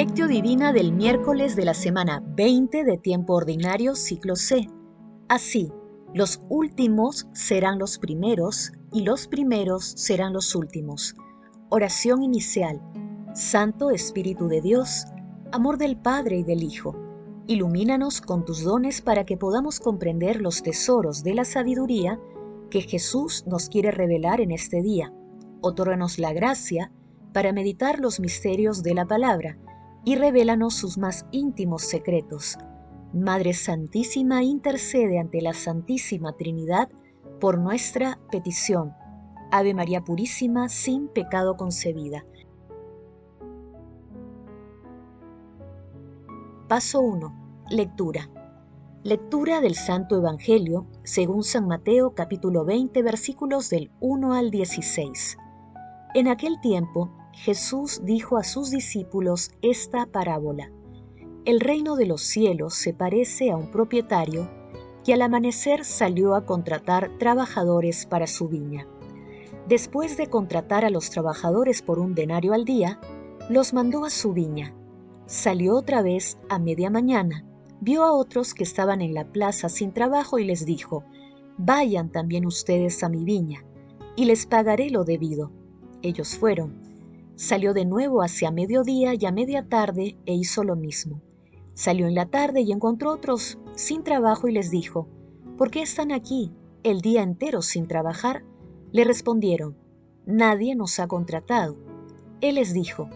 Divina del miércoles de la semana 20 de tiempo ordinario, ciclo C. Así, los últimos serán los primeros y los primeros serán los últimos. Oración inicial. Santo Espíritu de Dios, amor del Padre y del Hijo, ilumínanos con tus dones para que podamos comprender los tesoros de la sabiduría que Jesús nos quiere revelar en este día. Otórganos la gracia para meditar los misterios de la palabra y revélanos sus más íntimos secretos. Madre Santísima intercede ante la Santísima Trinidad por nuestra petición. Ave María Purísima, sin pecado concebida. Paso 1. Lectura. Lectura del Santo Evangelio según San Mateo capítulo 20 versículos del 1 al 16. En aquel tiempo Jesús dijo a sus discípulos esta parábola. El reino de los cielos se parece a un propietario que al amanecer salió a contratar trabajadores para su viña. Después de contratar a los trabajadores por un denario al día, los mandó a su viña. Salió otra vez a media mañana, vio a otros que estaban en la plaza sin trabajo y les dijo, Vayan también ustedes a mi viña, y les pagaré lo debido. Ellos fueron Salió de nuevo hacia mediodía y a media tarde e hizo lo mismo. Salió en la tarde y encontró otros sin trabajo y les dijo, ¿por qué están aquí el día entero sin trabajar? Le respondieron, nadie nos ha contratado. Él les dijo,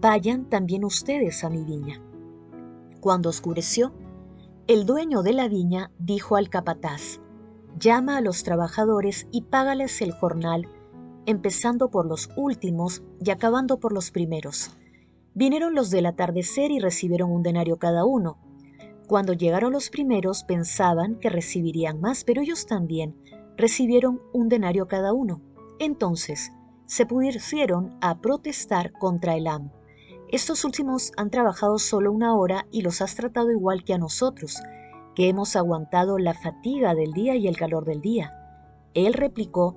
vayan también ustedes a mi viña. Cuando oscureció, el dueño de la viña dijo al capataz, llama a los trabajadores y págales el jornal empezando por los últimos y acabando por los primeros. Vinieron los del atardecer y recibieron un denario cada uno. Cuando llegaron los primeros pensaban que recibirían más, pero ellos también recibieron un denario cada uno. Entonces se pusieron a protestar contra el amo. Estos últimos han trabajado solo una hora y los has tratado igual que a nosotros, que hemos aguantado la fatiga del día y el calor del día. Él replicó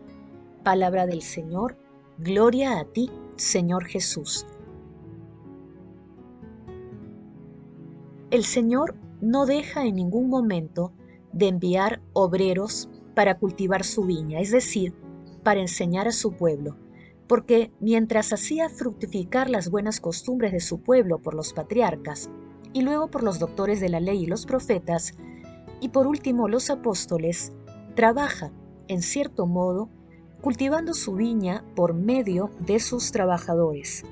Palabra del Señor Gloria a ti, Señor Jesús. El Señor no deja en ningún momento de enviar obreros para cultivar su viña, es decir, para enseñar a su pueblo, porque mientras hacía fructificar las buenas costumbres de su pueblo por los patriarcas, y luego por los doctores de la ley y los profetas, y por último los apóstoles, trabaja, en cierto modo, cultivando su viña por medio de sus trabajadores,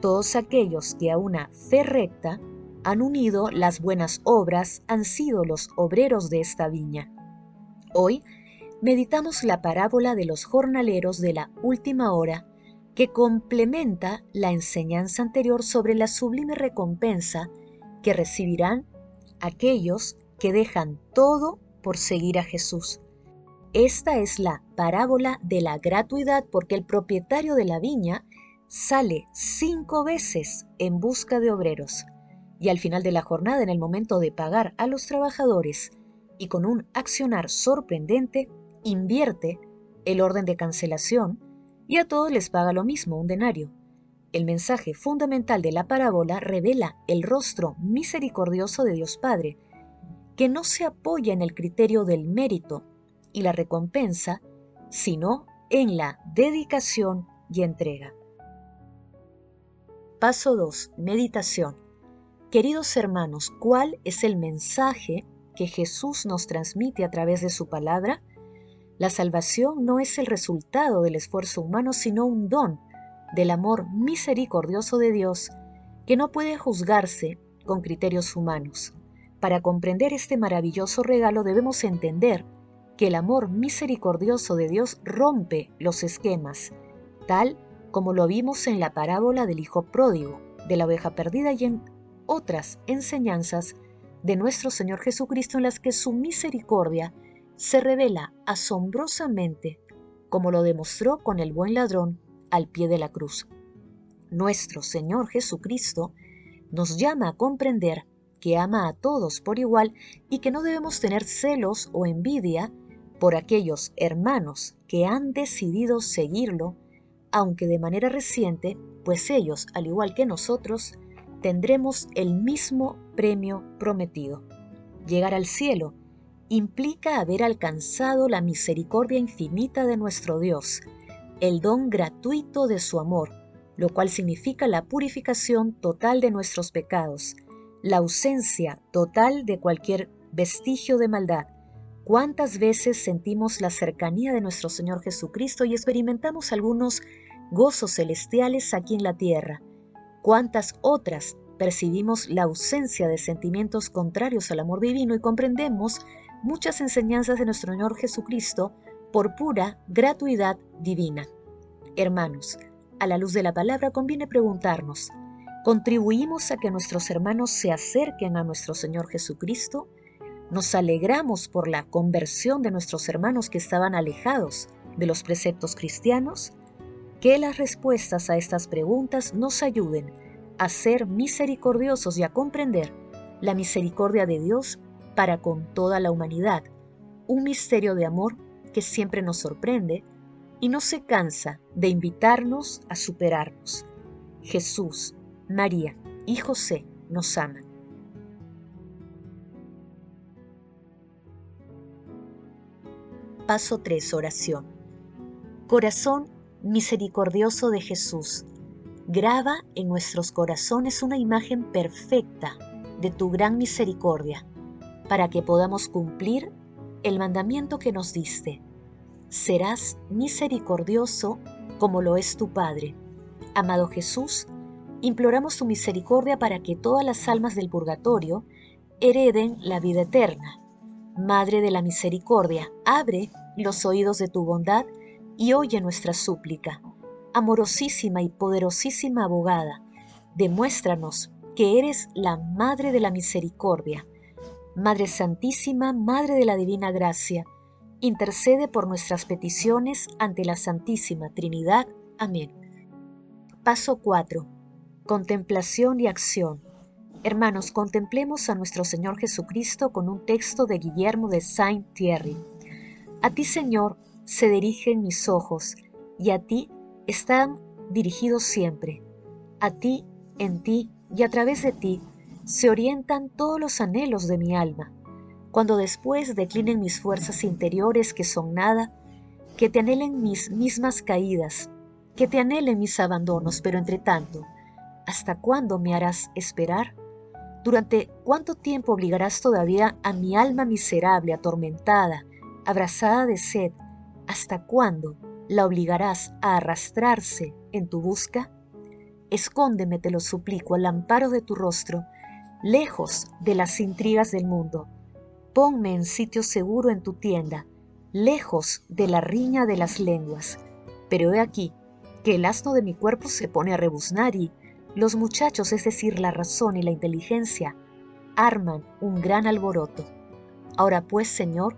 todos aquellos que a una fe recta han unido las buenas obras han sido los obreros de esta viña. Hoy meditamos la parábola de los jornaleros de la última hora que complementa la enseñanza anterior sobre la sublime recompensa que recibirán aquellos que dejan todo por seguir a Jesús. Esta es la parábola de la gratuidad porque el propietario de la viña sale cinco veces en busca de obreros y al final de la jornada, en el momento de pagar a los trabajadores y con un accionar sorprendente, invierte el orden de cancelación y a todos les paga lo mismo, un denario. El mensaje fundamental de la parábola revela el rostro misericordioso de Dios Padre, que no se apoya en el criterio del mérito y la recompensa, sino en la dedicación y entrega. Paso 2. Meditación. Queridos hermanos, ¿cuál es el mensaje que Jesús nos transmite a través de su palabra? La salvación no es el resultado del esfuerzo humano, sino un don del amor misericordioso de Dios que no puede juzgarse con criterios humanos. Para comprender este maravilloso regalo debemos entender que el amor misericordioso de Dios rompe los esquemas, tal como lo vimos en la parábola del Hijo Pródigo, de la oveja perdida y en otras enseñanzas de nuestro Señor Jesucristo en las que su misericordia se revela asombrosamente, como lo demostró con el buen ladrón al pie de la cruz. Nuestro Señor Jesucristo nos llama a comprender que ama a todos por igual y que no debemos tener celos o envidia por aquellos hermanos que han decidido seguirlo, aunque de manera reciente, pues ellos, al igual que nosotros, tendremos el mismo premio prometido. Llegar al cielo implica haber alcanzado la misericordia infinita de nuestro Dios, el don gratuito de su amor, lo cual significa la purificación total de nuestros pecados, la ausencia total de cualquier vestigio de maldad. ¿Cuántas veces sentimos la cercanía de nuestro Señor Jesucristo y experimentamos algunos gozos celestiales aquí en la tierra? ¿Cuántas otras percibimos la ausencia de sentimientos contrarios al amor divino y comprendemos muchas enseñanzas de nuestro Señor Jesucristo por pura gratuidad divina? Hermanos, a la luz de la palabra conviene preguntarnos, ¿contribuimos a que nuestros hermanos se acerquen a nuestro Señor Jesucristo? ¿Nos alegramos por la conversión de nuestros hermanos que estaban alejados de los preceptos cristianos? Que las respuestas a estas preguntas nos ayuden a ser misericordiosos y a comprender la misericordia de Dios para con toda la humanidad, un misterio de amor que siempre nos sorprende y no se cansa de invitarnos a superarnos. Jesús, María y José nos aman. Paso 3. Oración. Corazón misericordioso de Jesús, graba en nuestros corazones una imagen perfecta de tu gran misericordia, para que podamos cumplir el mandamiento que nos diste serás misericordioso como lo es tu Padre. Amado Jesús, imploramos tu misericordia para que todas las almas del purgatorio hereden la vida eterna. Madre de la misericordia, abre los oídos de tu bondad y oye nuestra súplica. Amorosísima y poderosísima abogada, demuéstranos que eres la Madre de la Misericordia. Madre Santísima, Madre de la Divina Gracia, intercede por nuestras peticiones ante la Santísima Trinidad. Amén. Paso 4. Contemplación y acción. Hermanos, contemplemos a nuestro Señor Jesucristo con un texto de Guillermo de Saint-Thierry. A ti, Señor, se dirigen mis ojos, y a ti están dirigidos siempre. A ti, en ti y a través de ti se orientan todos los anhelos de mi alma cuando después declinen mis fuerzas interiores que son nada, que te anhelen mis mismas caídas, que te anhelen mis abandonos, pero entre tanto, ¿hasta cuándo me harás esperar? ¿Durante cuánto tiempo obligarás todavía a mi alma miserable, atormentada, abrazada de sed? ¿Hasta cuándo la obligarás a arrastrarse en tu busca? Escóndeme, te lo suplico, al amparo de tu rostro, lejos de las intrigas del mundo Ponme en sitio seguro en tu tienda, lejos de la riña de las lenguas. Pero he aquí que el asno de mi cuerpo se pone a rebuznar y los muchachos, es decir, la razón y la inteligencia, arman un gran alboroto. Ahora pues, Señor,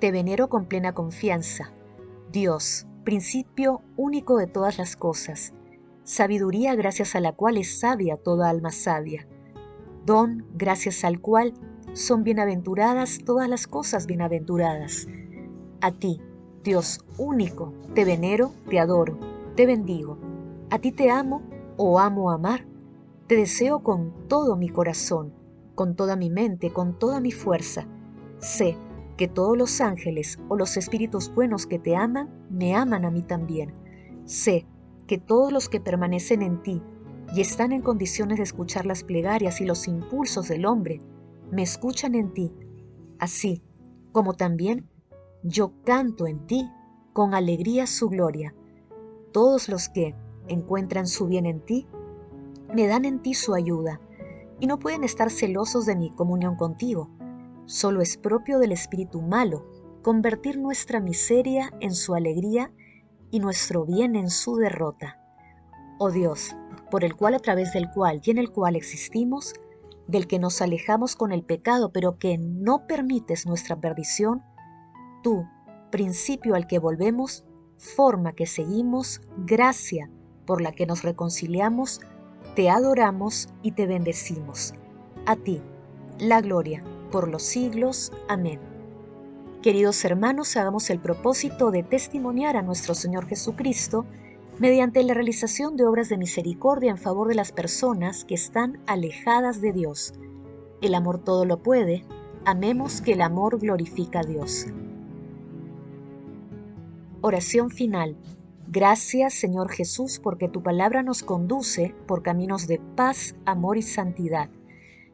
te venero con plena confianza. Dios, principio único de todas las cosas, sabiduría gracias a la cual es sabia toda alma sabia, don gracias al cual son bienaventuradas todas las cosas bienaventuradas. A ti, Dios único, te venero, te adoro, te bendigo. A ti te amo o amo amar. Te deseo con todo mi corazón, con toda mi mente, con toda mi fuerza. Sé que todos los ángeles o los espíritus buenos que te aman, me aman a mí también. Sé que todos los que permanecen en ti y están en condiciones de escuchar las plegarias y los impulsos del hombre, me escuchan en ti, así como también yo canto en ti con alegría su gloria. Todos los que encuentran su bien en ti, me dan en ti su ayuda, y no pueden estar celosos de mi comunión contigo. Solo es propio del espíritu malo convertir nuestra miseria en su alegría y nuestro bien en su derrota. Oh Dios, por el cual a través del cual y en el cual existimos, del que nos alejamos con el pecado, pero que no permites nuestra perdición, tú, principio al que volvemos, forma que seguimos, gracia por la que nos reconciliamos, te adoramos y te bendecimos. A ti, la gloria, por los siglos. Amén. Queridos hermanos, hagamos el propósito de testimoniar a nuestro Señor Jesucristo mediante la realización de obras de misericordia en favor de las personas que están alejadas de Dios. El amor todo lo puede, amemos que el amor glorifica a Dios. Oración final. Gracias Señor Jesús porque tu palabra nos conduce por caminos de paz, amor y santidad.